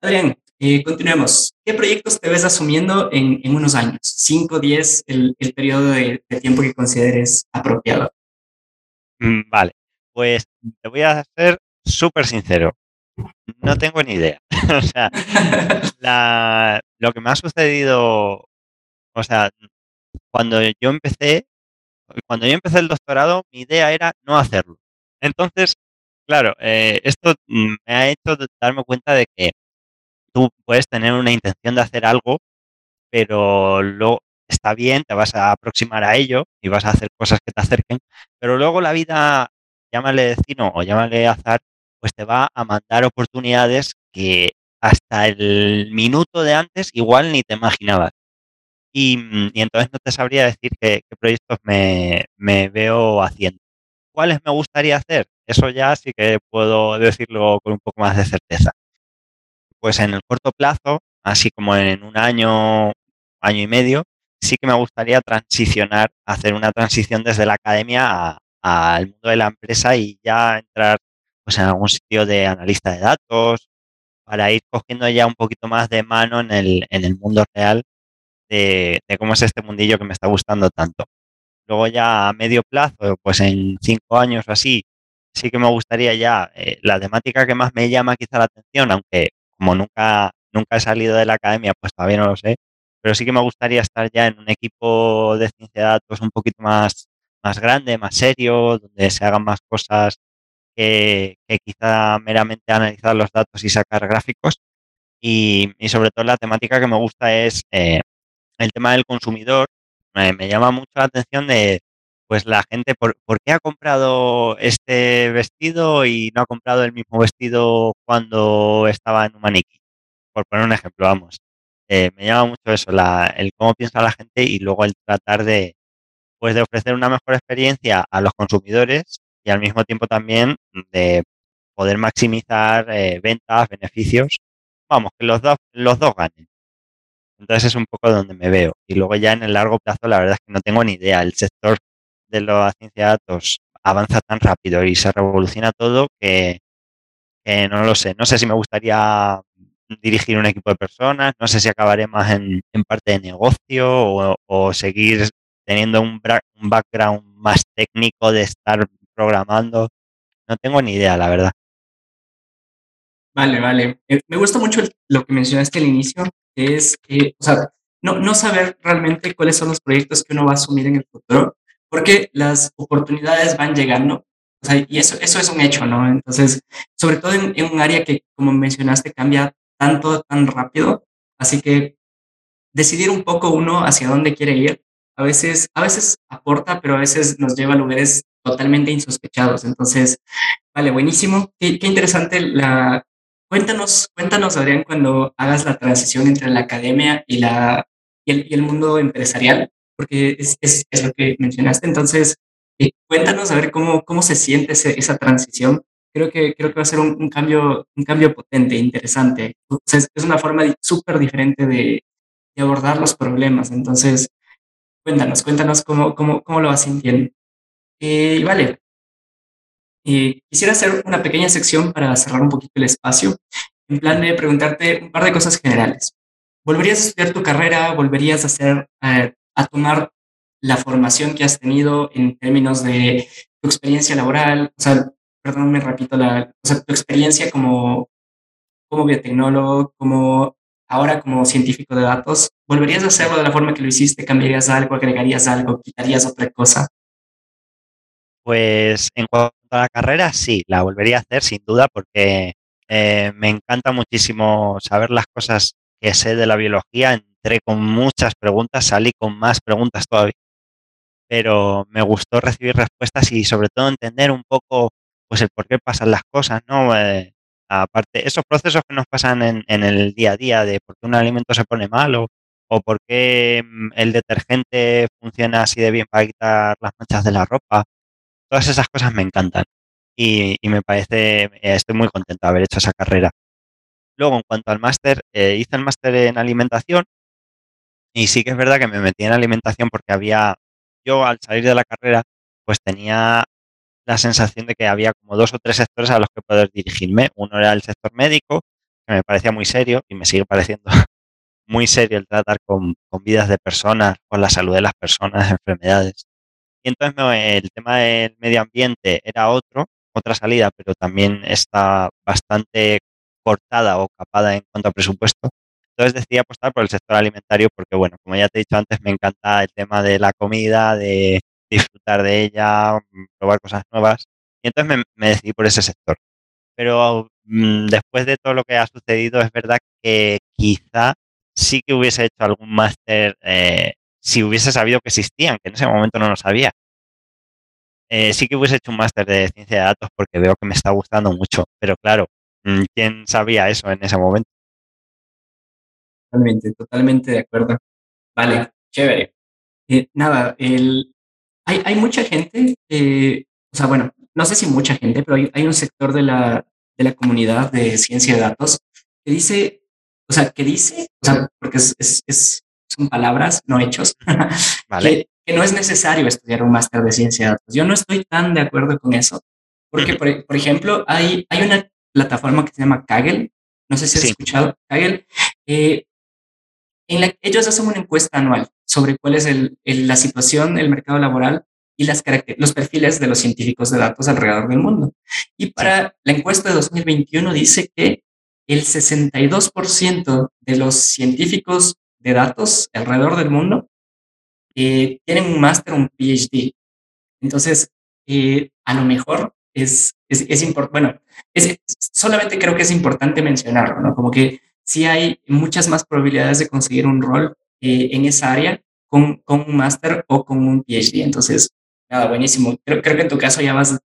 Adrián, eh, continuemos. ¿Qué proyectos te ves asumiendo en, unos años? ¿Cinco, diez, el, periodo de, tiempo que consideres apropiado? Mm, vale, pues te voy a ser súper sincero. No tengo ni idea. <laughs> o sea, lo que me ha sucedido, o sea, cuando yo empecé, cuando yo empecé el doctorado, mi idea era no hacerlo. Entonces, claro, eh, esto mm, me ha hecho darme cuenta de que tú puedes tener una intención de hacer algo, pero luego está bien, te vas a aproximar a ello y vas a hacer cosas que te acerquen, pero luego la vida, llámale destino o llámale azar, pues te va a mandar oportunidades que hasta el minuto de antes igual ni te imaginabas. Y, mm, entonces no te sabría decir qué, proyectos me, me, veo haciendo. ¿Cuáles me gustaría hacer? Eso ya sí que puedo decirlo con un poco más de certeza pues en el corto plazo, así como en un año, año y medio, sí que me gustaría transicionar, hacer una transición desde la academia al mundo de la empresa y ya entrar pues, en algún sitio de analista de datos para ir cogiendo ya un poquito más de mano en el, mundo real de, de, cómo es este mundillo que me está gustando tanto. Luego ya a medio plazo, pues en cinco años o así, sí que me gustaría ya eh, la temática que más me llama quizá la atención, aunque como nunca, nunca he salido de la academia, pues todavía no lo sé, pero sí que me gustaría estar ya en un equipo de ciencia de datos un poquito más, más grande, más serio, donde se hagan más cosas que, quizá meramente analizar los datos y sacar gráficos. Y, sobre todo la temática que me gusta es eh, el tema del consumidor. Me, me, llama mucho la atención de, pues la gente, ¿por, qué ha comprado este vestido y no ha comprado el mismo vestido cuando estaba en un maniquí? Por poner un ejemplo, vamos. Eh, me llama mucho eso, la, el cómo piensa la gente y luego el tratar de, pues de ofrecer una mejor experiencia a los consumidores y al mismo tiempo también de poder maximizar eh, ventas, beneficios. Vamos, que los dos, los dos ganen. Entonces es un poco donde me veo. Y luego ya en el largo plazo, la verdad es que no tengo ni idea. El sector de la ciencia de datos avanza tan rápido y se revoluciona todo que, no lo sé. No sé si me gustaría dirigir un equipo de personas, no sé si acabaré más en, parte de negocio o, seguir teniendo un, un, background más técnico de estar programando. No tengo ni idea, la verdad. Vale, vale. Eh, me gusta mucho lo que mencionaste al inicio, que es, que o sea, no, no saber realmente cuáles son los proyectos que uno va a asumir en el futuro, porque las oportunidades van llegando. O sea, y eso, eso es un hecho, ¿no? Entonces, sobre todo en, un área que, como mencionaste, cambia tanto, tan rápido. Así que decidir un poco uno hacia dónde quiere ir, a veces, a veces aporta, pero a veces nos lleva a lugares totalmente insospechados. Entonces, vale, buenísimo. Qué, qué interesante la... Cuéntanos, cuéntanos, Adrián, cuando hagas la transición entre la academia y, la, y el, y el mundo empresarial porque es, es, es lo que mencionaste. Entonces, eh, cuéntanos a ver cómo, cómo se siente esa transición. Creo que, creo que va a ser un, cambio, un cambio potente, interesante. es, una forma súper diferente de, de, abordar los problemas. Entonces, cuéntanos, cuéntanos cómo, cómo, cómo lo vas sintiendo. Eh, y vale, eh, quisiera hacer una pequeña sección para cerrar un poquito el espacio. en plan de preguntarte un par de cosas generales. ¿Volverías a estudiar tu carrera? ¿Volverías a hacer, eh, a tomar la formación que has tenido en términos de tu experiencia laboral? O sea, perdón, me repito, la, o sea, tu experiencia como, como biotecnólogo, como ahora como científico de datos, ¿volverías a hacerlo de la forma que lo hiciste? ¿Cambiarías algo? ¿Agregarías algo? ¿Quitarías otra cosa? Pues en cuanto a la carrera, sí, la volvería a hacer sin duda porque eh, me encanta muchísimo saber las cosas que sé de la biología. Entré con muchas preguntas, salí con más preguntas todavía. Pero me gustó recibir respuestas y sobre todo entender un poco pues el por qué pasan las cosas, ¿no? Eh, aparte, esos procesos que nos pasan en, el día a día de por qué un alimento se pone malo o por qué mm, el detergente funciona así de bien para quitar las manchas de la ropa Todas esas cosas me encantan y, me parece, eh, estoy muy contento de haber hecho esa carrera. Luego, en cuanto al máster, eh, hice el máster en alimentación y sí que es verdad que me metí en alimentación porque había, yo al salir de la carrera, pues tenía la sensación de que había como dos o tres sectores a los que poder dirigirme. Uno era el sector médico, que me parecía muy serio y me sigue pareciendo <laughs> muy serio el tratar con, con vidas de personas, con la salud de las personas, enfermedades. Y entonces el tema del medio ambiente era otro, otra salida, pero también está bastante cortada o capada en cuanto a presupuesto. Entonces decidí apostar por el sector alimentario porque, bueno, como ya te he dicho antes, me encanta el tema de la comida, de disfrutar de ella, mm, probar cosas nuevas. Y entonces me, decidí por ese sector. Pero mm, después de todo lo que ha sucedido, es verdad que quizá sí que hubiese hecho algún máster eh, si hubiese sabido que existían, que en ese momento no lo sabía. Eh, sí que hubiese hecho un máster de ciencia de datos porque veo que me está gustando mucho, pero claro, mm, ¿quién sabía eso en ese momento? Totalmente, totalmente de acuerdo. Vale, chévere. Eh, nada, el, hay, hay mucha gente, o sea, bueno, no sé si mucha gente, pero hay, un sector de la, de la comunidad de ciencia de datos que dice, o sea, que dice, o sea, porque es, es son palabras, no hechos, <laughs> que, no es necesario estudiar un máster de ciencia de datos. Yo no estoy tan de acuerdo con eso, porque, por, ejemplo, hay, hay una plataforma que se llama Kaggle, no sé si has escuchado Kaggle, eh, en la ellos hacen una encuesta anual sobre cuál es el, la situación del mercado laboral y las los perfiles de los científicos de datos alrededor del mundo. Y para la encuesta de 2021 dice que el 62% de los científicos de datos alrededor del mundo eh, tienen un máster o un PhD. Entonces, eh, a lo mejor es, es, es importante, bueno, es, solamente creo que es importante mencionarlo, ¿no? Como que sí hay muchas más probabilidades de conseguir un rol eh, en esa área con, con un máster o con un PhD. Entonces, nada, buenísimo. Creo, creo que en tu caso ya vas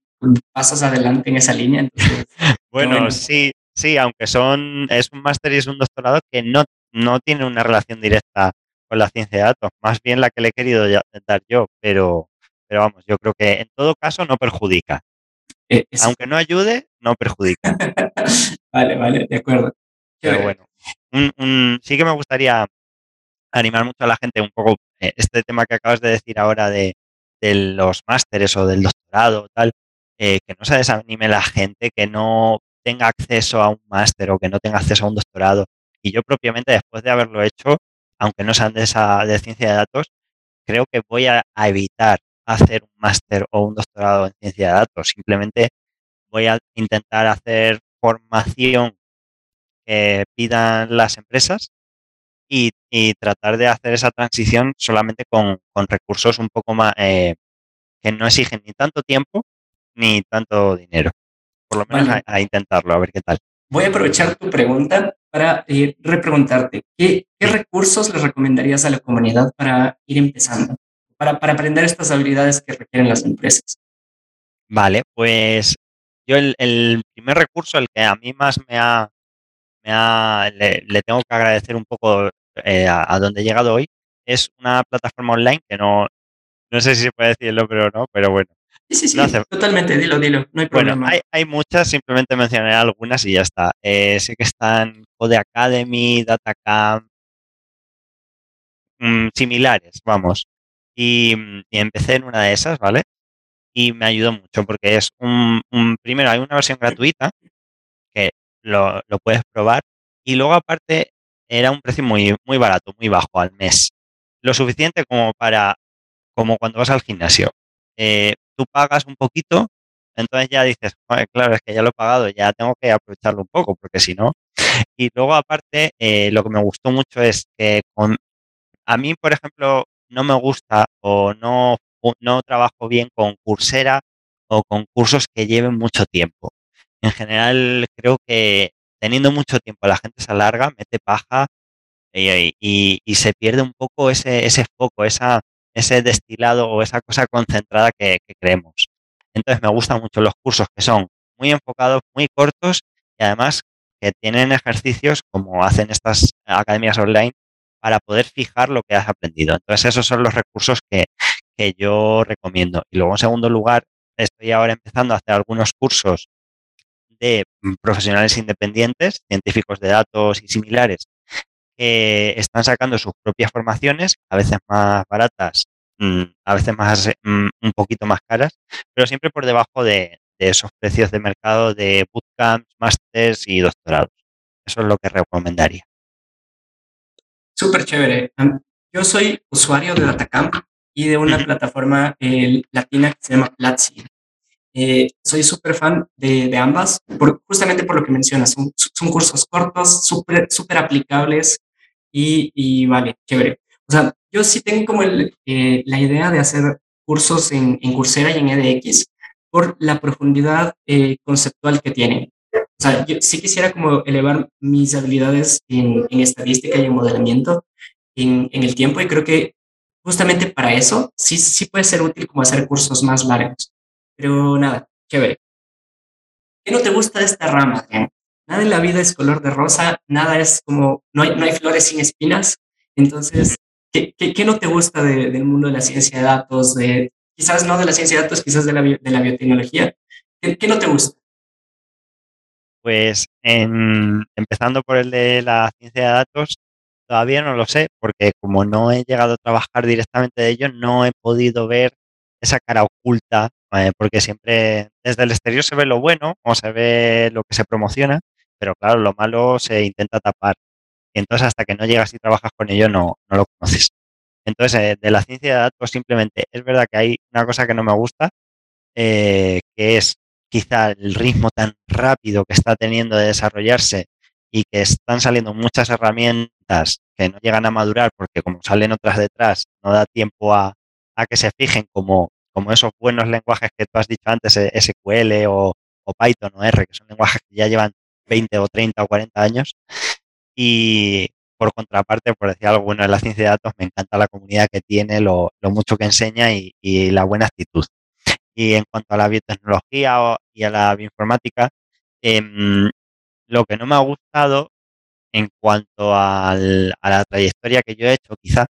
pasos adelante en esa línea. <laughs> bueno, sí, sí, aunque son, es un máster y es un doctorado que no no tiene una relación directa con la ciencia de datos, más bien la que le he querido dar yo, pero, pero vamos, yo creo que en todo caso no perjudica. Eh, Aunque no ayude, no perjudica. <laughs> vale, vale, de acuerdo. Pero bueno, sí que me gustaría animar mucho a la gente un poco eh, este tema que acabas de decir ahora de, los másteres o del doctorado, tal, eh, que no se desanime la gente que no tenga acceso a un máster o que no tenga acceso a un doctorado, y yo propiamente, después de haberlo hecho, aunque no sean de, esa, de ciencia de datos, creo que voy a, evitar hacer un máster o un doctorado en ciencia de datos. Simplemente voy a intentar hacer formación que pidan las empresas y, tratar de hacer esa transición solamente con, recursos un poco más eh, que no exigen ni tanto tiempo ni tanto dinero. Por lo menos a, intentarlo, a ver qué tal. Voy a aprovechar tu pregunta para eh, repreguntarte, ¿qué, recursos le recomendarías a la comunidad para ir empezando, para, para aprender estas habilidades que requieren las empresas? Vale, pues yo el, primer recurso, el que a mí más me ha, me ha le, tengo que agradecer un poco eh, a, donde he llegado hoy, es una plataforma online que no, no sé si se puede decirlo, pero no, pero bueno, Sí, sí, sí, totalmente, dilo, dilo, no hay problema. Bueno, hay, muchas, simplemente mencionaré algunas y ya está. Eh, sé que están Code Academy, Datacamp, mm, similares, vamos. Y, empecé en una de esas, ¿vale? Y me ayudó mucho porque es un, primero hay una versión gratuita que lo, puedes probar. Y luego aparte era un precio muy, muy barato, muy bajo al mes. Lo suficiente como para, como cuando vas al gimnasio. Eh, tú pagas un poquito, entonces ya dices, claro, es que ya lo he pagado, ya tengo que aprovecharlo un poco, porque si no. Y luego aparte, eh, lo que me gustó mucho es que con, a mí, por ejemplo, no me gusta o no, no trabajo bien con Coursera o con cursos que lleven mucho tiempo. En general, creo que teniendo mucho tiempo la gente se alarga, mete paja y, se pierde un poco ese, foco, ese destilado o esa cosa concentrada que, creemos. Entonces me gustan mucho los cursos que son muy enfocados, muy cortos y además que tienen ejercicios como hacen estas academias online para poder fijar lo que has aprendido. Entonces esos son los recursos que yo recomiendo. Y luego en segundo lugar, estoy ahora empezando a hacer algunos cursos de profesionales independientes, científicos de datos y similares, que están sacando sus propias formaciones, a veces más baratas, mm, a veces más mm, un poquito más caras, pero siempre por debajo de, esos precios de mercado de bootcamps, másters y doctorados. Eso es lo que recomendaría. Súper chévere. Yo soy usuario de Datacamp y de una plataforma eh, latina que se llama Platzi. Eh, soy súper fan de, ambas, justamente por lo que mencionas. Son, cursos cortos, súper super aplicables y, vale, chévere. O sea, yo sí tengo como eh, la idea de hacer cursos en, en, Coursera y en EDX por la profundidad eh, conceptual que tienen. O sea, yo sí quisiera como elevar mis habilidades en, estadística y en modelamiento en, en, el tiempo y creo que justamente para eso sí, sí puede ser útil como hacer cursos más largos. Pero nada, chévere. ¿Qué no te gusta de esta rama, Nada en la vida es color de rosa, nada es como, no hay, no hay flores sin espinas. Entonces, ¿qué, qué, no te gusta del mundo de la ciencia de datos? De, quizás no de la ciencia de datos, quizás de la, de la biotecnología. ¿Qué, ¿Qué, no te gusta? Pues empezando por el de la ciencia de datos, todavía no lo sé, porque como no he llegado a trabajar directamente de ello, no he podido ver esa cara oculta eh, porque siempre desde el exterior se ve lo bueno o se ve lo que se promociona, pero claro, lo malo se intenta tapar. Y entonces hasta que no llegas y trabajas con ello no, no lo conoces. Entonces, eh, de la ciencia de datos simplemente es verdad que hay una cosa que no me gusta, eh, que es quizá el ritmo tan rápido que está teniendo de desarrollarse y que están saliendo muchas herramientas que no llegan a madurar porque como salen otras detrás, no da tiempo a, a que se fijen como como esos buenos lenguajes que tú has dicho antes, eh, SQL o, Python o R, que son lenguajes que ya llevan 20 o 30 o 40 años. Y por contraparte, por decir algo bueno de la ciencia de datos, me encanta la comunidad que tiene, lo, mucho que enseña y, la buena actitud. Y en cuanto a la biotecnología y a la bioinformática, em, lo que no me ha gustado en cuanto a la trayectoria que yo he hecho, quizá,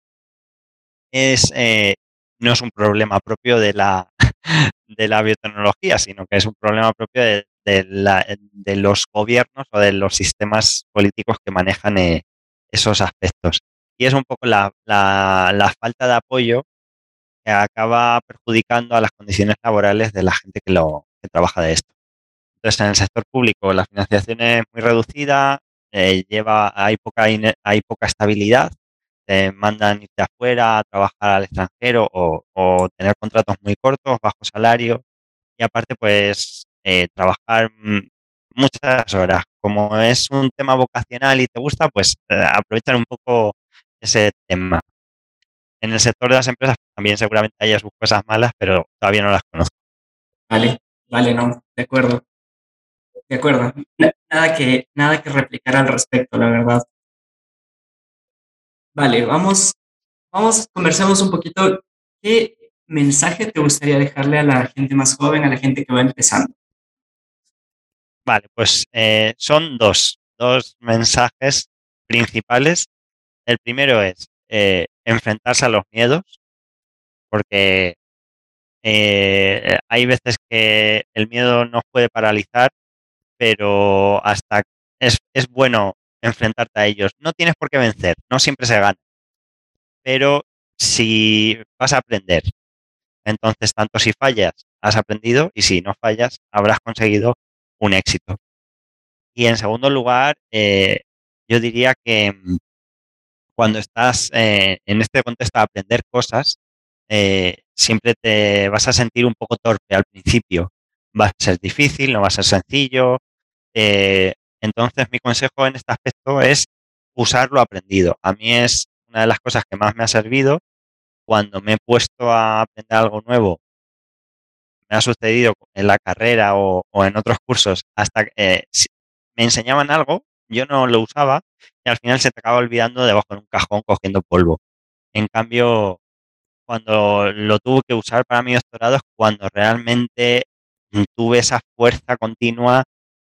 es eh, no es un problema propio de la, <laughs> de la biotecnología, sino que es un problema propio de, de, los gobiernos o de los sistemas políticos que manejan eh, esos aspectos. Y es un poco la, la, falta de apoyo que acaba perjudicando a las condiciones laborales de la gente que, lo, que trabaja de esto. Entonces, en el sector público la financiación es muy reducida, eh, lleva, hay, poca, hay poca estabilidad mandan irte afuera a trabajar al extranjero o, tener contratos muy cortos, bajo salario y aparte pues eh, trabajar muchas horas. Como es un tema vocacional y te gusta, pues eh, aprovechar un poco ese tema. En el sector de las empresas también seguramente haya sus cosas malas, pero todavía no las conozco. Vale, vale, no, de acuerdo. De acuerdo. Nada que, nada que replicar al respecto, la verdad. Vale, vamos, vamos, conversemos un poquito. ¿Qué mensaje te gustaría dejarle a la gente más joven, a la gente que va empezando? Vale, pues eh, son dos, dos mensajes principales. El primero es eh, enfrentarse a los miedos, porque eh, hay veces que el miedo nos puede paralizar, pero hasta es, es bueno enfrentarte a ellos. No tienes por qué vencer, no siempre se gana. Pero si vas a aprender, entonces tanto si fallas, has aprendido y si no fallas, habrás conseguido un éxito. Y en segundo lugar, eh, yo diría que mm, cuando estás eh, en este contexto de aprender cosas, eh, siempre te vas a sentir un poco torpe al principio. Va a ser difícil, no va a ser sencillo. Entonces, mi consejo en este aspecto es usar lo aprendido. A mí es una de las cosas que más me ha servido cuando me he puesto a aprender algo nuevo. Me ha sucedido en la carrera o, en otros cursos, hasta que me enseñaban algo, yo no lo usaba y al final se te acaba olvidando debajo de un cajón cogiendo polvo. En cambio, cuando lo tuve que usar para mi doctorado es cuando realmente tuve esa fuerza continua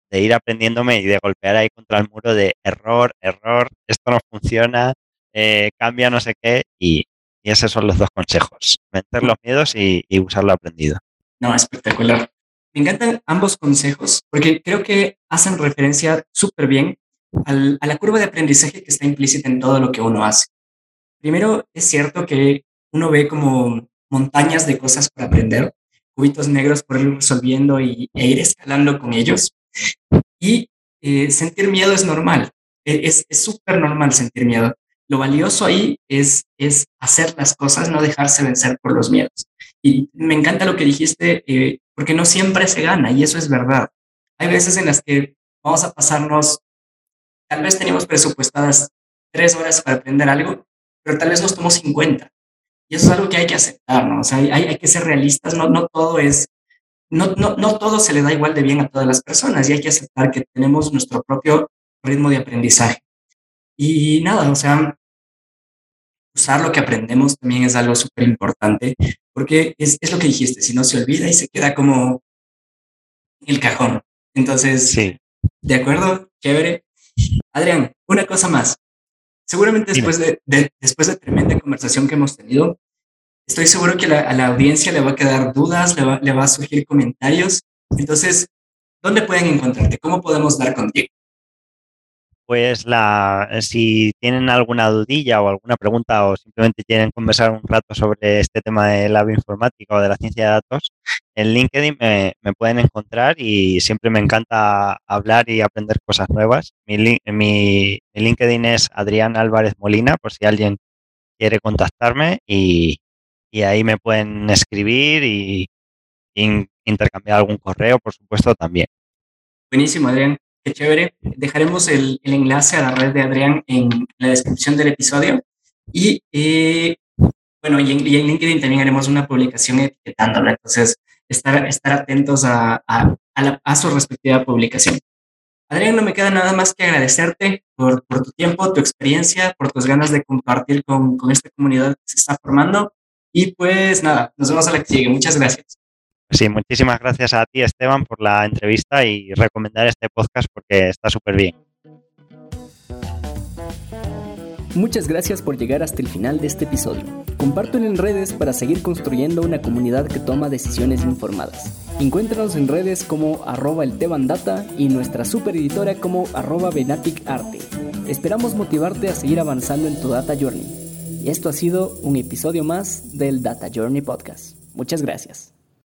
de ir aprendiéndome y de golpear ahí contra el muro de error, error, esto no funciona, eh, cambia no sé qué y, esos son los dos consejos, vencer los miedos y, y usar lo aprendido. No, espectacular. Me encantan ambos consejos porque creo que hacen referencia súper bien a la curva de aprendizaje que está implícita en todo lo que uno hace. Primero, es cierto que uno ve como montañas de cosas para aprender, cubitos negros por ir resolviendo y, e ir escalando con ellos. Y eh, sentir miedo es normal, e, es súper normal sentir miedo. Lo valioso ahí es, es hacer las cosas, no dejarse vencer por los miedos. Y me encanta lo que dijiste, eh, porque no siempre se gana, y eso es verdad. Hay veces en las que vamos a pasarnos, tal vez tenemos presupuestadas tres horas para aprender algo, pero tal vez nos tomó 50. Y eso es algo que hay que aceptar, ¿no? O sea, hay, hay que ser realistas, no, no todo es, no, no, no todo se le da igual de bien a todas las personas y hay que aceptar que tenemos nuestro propio ritmo de aprendizaje. Y nada, o sea, usar lo que aprendemos también es algo súper importante, porque es, es, lo que dijiste, si no se olvida y se queda como el cajón. Entonces, sí. ¿de acuerdo? Chévere. Adrián, una cosa más. Seguramente después de, después de tremenda conversación que hemos tenido, estoy seguro que a la audiencia le va a quedar dudas, le va, a surgir comentarios. Entonces, ¿dónde pueden encontrarte? ¿Cómo podemos dar contigo? pues la, si tienen alguna dudilla o alguna pregunta o simplemente quieren conversar un rato sobre este tema de la bioinformática o de la ciencia de datos, en LinkedIn me, pueden encontrar y siempre me encanta hablar y aprender cosas nuevas. Mi, mi, LinkedIn es Adrián Álvarez Molina, por si alguien quiere contactarme y, ahí me pueden escribir y intercambiar algún correo, por supuesto, también. Buenísimo, Adrián chévere. Dejaremos el, enlace a la red de Adrián en la descripción del episodio. Y eh, bueno, y en, LinkedIn también haremos una publicación etiquetándola. Entonces, estar, estar atentos a, a, su respectiva publicación. Adrián, no me queda nada más que agradecerte por, por, tu tiempo, tu experiencia, por tus ganas de compartir con, con esta comunidad que se está formando. Y pues nada, nos vemos a la que sigue. Muchas gracias. Sí, muchísimas gracias a ti, Esteban, por la entrevista y recomendar este podcast porque está súper bien. Muchas gracias por llegar hasta el final de este episodio. Compártelo en redes para seguir construyendo una comunidad que toma decisiones informadas. Encuéntranos en redes como arroba el Data y nuestra super editora como arroba Arte. Esperamos motivarte a seguir avanzando en tu Data Journey. Esto ha sido un episodio más del Data Journey Podcast. Muchas gracias.